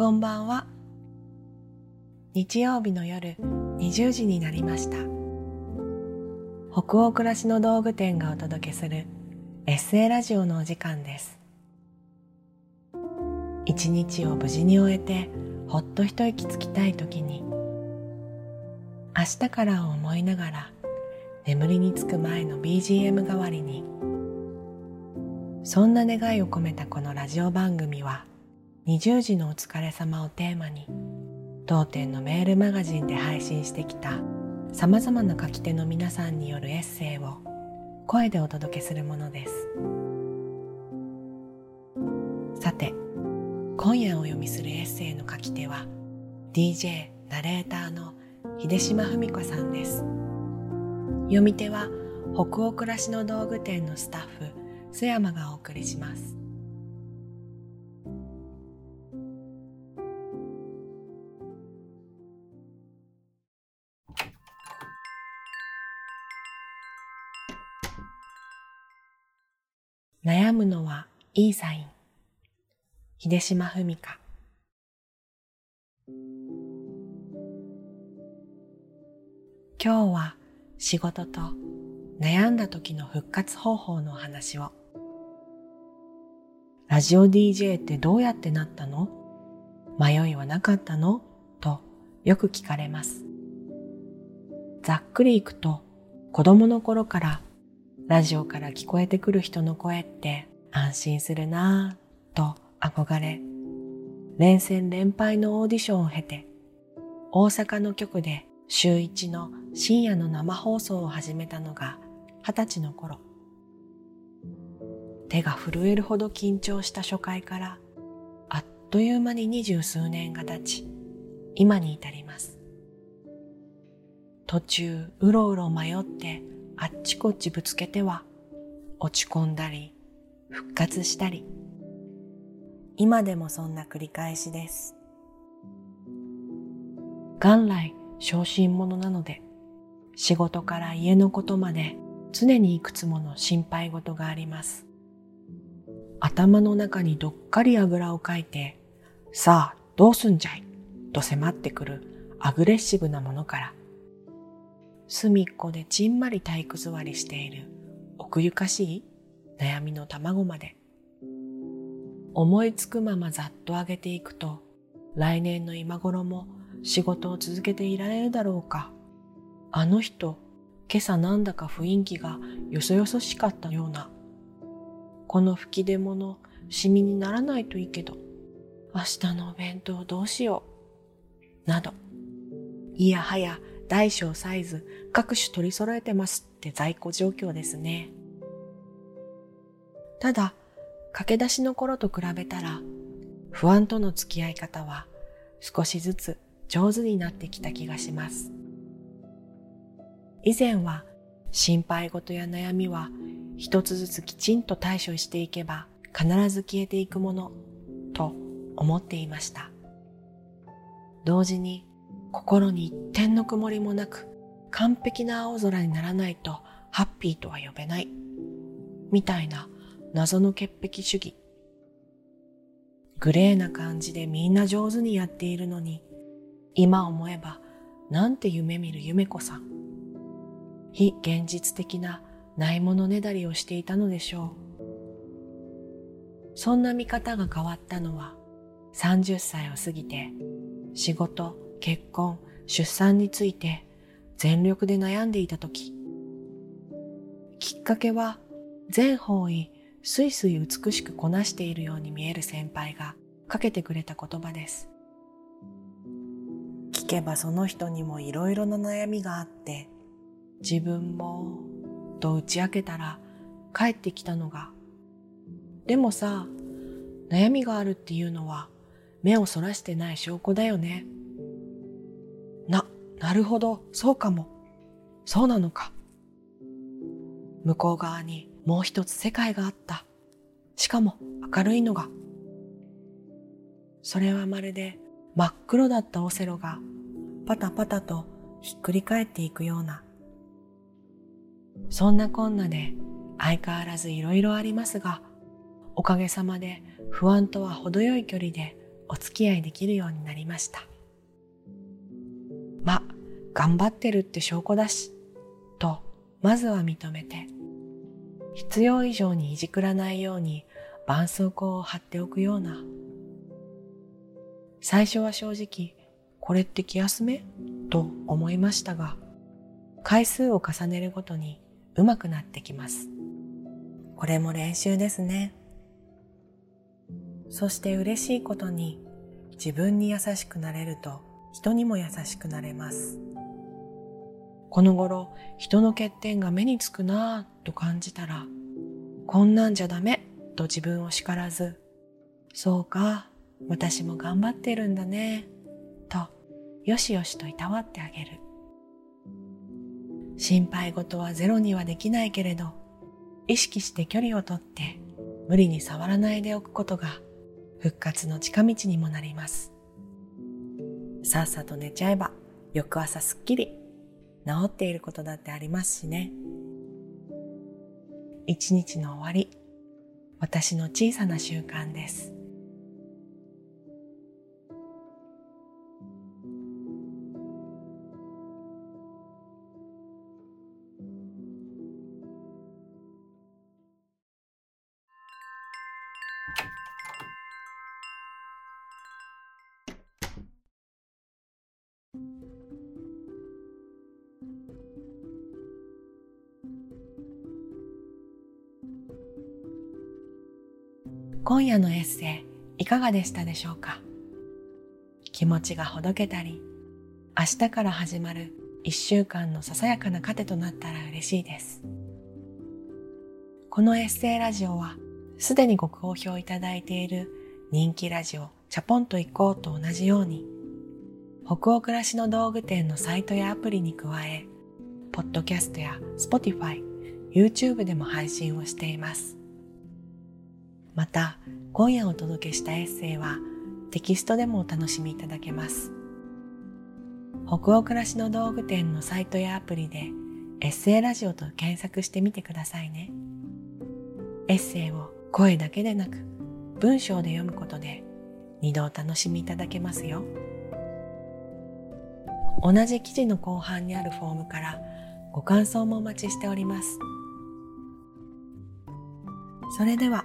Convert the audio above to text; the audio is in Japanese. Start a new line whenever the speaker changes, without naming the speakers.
こんばんは。日曜日の夜20時になりました。北欧暮らしの道具店がお届けするエッセイラジオのお時間です。一日を無事に終えてほっと一息つきたい時に明日からを思いながら眠りにつく前の BGM 代わりにそんな願いを込めたこのラジオ番組は20時のお疲れ様をテーマに当店のメールマガジンで配信してきたさまざまな書き手の皆さんによるエッセイを声でお届けするものです。さて今夜お読みするエッセイの書き手は DJ ナレーターの秀島文子さんです。読み手は北欧暮らしの道具店のスタッフ須山がお送りします。悩むのはいいサイン。秀島文香。今日は仕事と悩んだ時の復活方法の話を。ラジオ DJ ってどうやってなったの？迷いはなかったの？とよく聞かれます。ざっくりいくと子供の頃からラジオから聞こえてくる人の声って安心するなぁと憧れ、連戦連敗のオーディションを経て、大阪の局で週一の深夜の生放送を始めたのが二十歳の頃。手が震えるほど緊張した初回からあっという間に二十数年が経ち、今に至ります。途中うろうろ迷ってあっちこっちぶつけては落ち込んだり復活したり。今でもそんな繰り返しです。元来小心者なので仕事から家のことまで常にいくつもの心配事があります。頭の中にどっかりあぐらをかいてさあどうすんじゃい？と迫ってくるアグレッシブなものから。隅っこでちんまり体育座りしている奥ゆかしい悩みの卵まで。思いつくままざっと上げていくと、来年の今頃も仕事を続けていられるだろうか。あの人、今朝なんだか雰囲気がよそよそしかったような。この吹き出物、シミにならないといいけど、明日のお弁当どうしよう。など、いやはや大小サイズ各種取り揃えてますって在庫状況ですね。ただ、駆け出しの頃と比べたら、不安との付き合い方は少しずつ上手になってきた気がします。以前は心配事や悩みは一つずつきちんと対処していけば必ず消えていくものと思っていました。同時に心に一点の曇りもなく完璧な青空にならないとハッピーとは呼べない。みたいな謎の潔癖主義。グレーな感じでみんな上手にやっているのに、今思えばなんて夢見る夢子さん。非現実的なないものねだりをしていたのでしょう。そんな見方が変わったのは30歳を過ぎて仕事、結婚、出産について全力で悩んでいた時。きっかけは全方位すいすい美しくこなしているように見える先輩がかけてくれた言葉です。聞けばその人にもいろいろな悩みがあって自分もと打ち明けたら帰ってきたのが。でもさ悩みがあるっていうのは目をそらしてない証拠だよね。な、るほど、そうかも。そうなのか。向こう側にもう一つ世界があった。しかも明るいのが。それはまるで真っ黒だったオセロがパタパタとひっくり返っていくような。そんなこんなで相変わらずいろいろありますが、おかげさまで不安とは程よい距離でお付き合いできるようになりました。ま、頑張ってるって証拠だし、と、まずは認めて、必要以上にいじくらないように絆創膏を貼っておくような。最初は正直、これって気休め？と思いましたが、回数を重ねるごとに上手くなってきます。これも練習ですね。そして嬉しいことに自分に優しくなれると人にも優しくなれます。この頃人の欠点が目につくなぁと感じたらこんなんじゃダメと自分を叱らずそうか私も頑張ってるんだねとよしよしといたわってあげる。心配事はゼロにはできないけれど意識して距離をとって無理に触らないでおくことが復活の近道にもなります。さっさと寝ちゃえば翌朝すっきり治っていることだってありますしね。一日の終わり、私の小さな習慣です。今夜のエッセイいかがでしたでしょうか？気持ちがほどけたり明日から始まる一週間のささやかな糧となったら嬉しいです。このエッセイラジオはすでにご好評いただいている人気ラジオチャポンと行こうと同じように北欧暮らしの道具店のサイトやアプリに加えポッドキャストや Spotify、YouTube でも配信をしています。また今夜お届けしたエッセイはテキストでもお楽しみいただけます。北欧暮らしの道具店のサイトやアプリでエッセイラジオと検索してみてくださいね。エッセイを声だけでなく文章で読むことで二度お楽しみいただけますよ。同じ記事の後半にあるフォームからご感想もお待ちしております。それでは